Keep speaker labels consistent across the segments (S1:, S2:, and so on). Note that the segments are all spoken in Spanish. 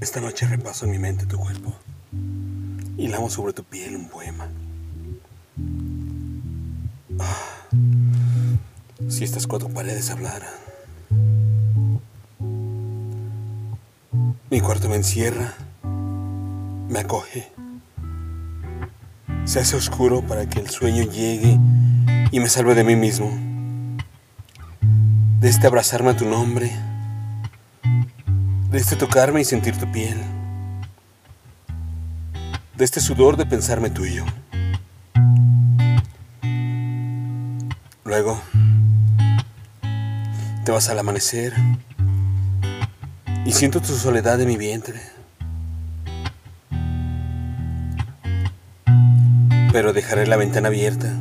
S1: Esta noche repaso en mi mente tu cuerpo y lamo sobre tu piel un poema. Ah, si estas cuatro paredes hablaran. Mi cuarto me encierra, me acoge. Se hace oscuro para que el sueño llegue y me salve de mí mismo. De este abrazarme a tu nombre de este tocarme y sentir tu piel, de este sudor de pensarme tuyo. Luego, te vas al amanecer y siento tu soledad en mi vientre. Pero dejaré la ventana abierta.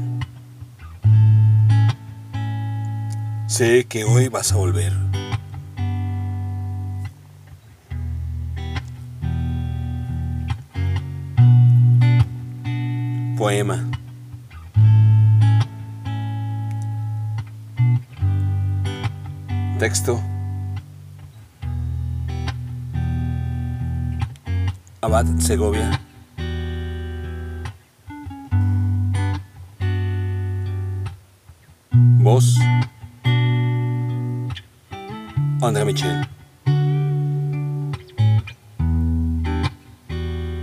S1: Sé que hoy vas a volver. Poema. Texto. Abad Segovia. Voz. André Michel.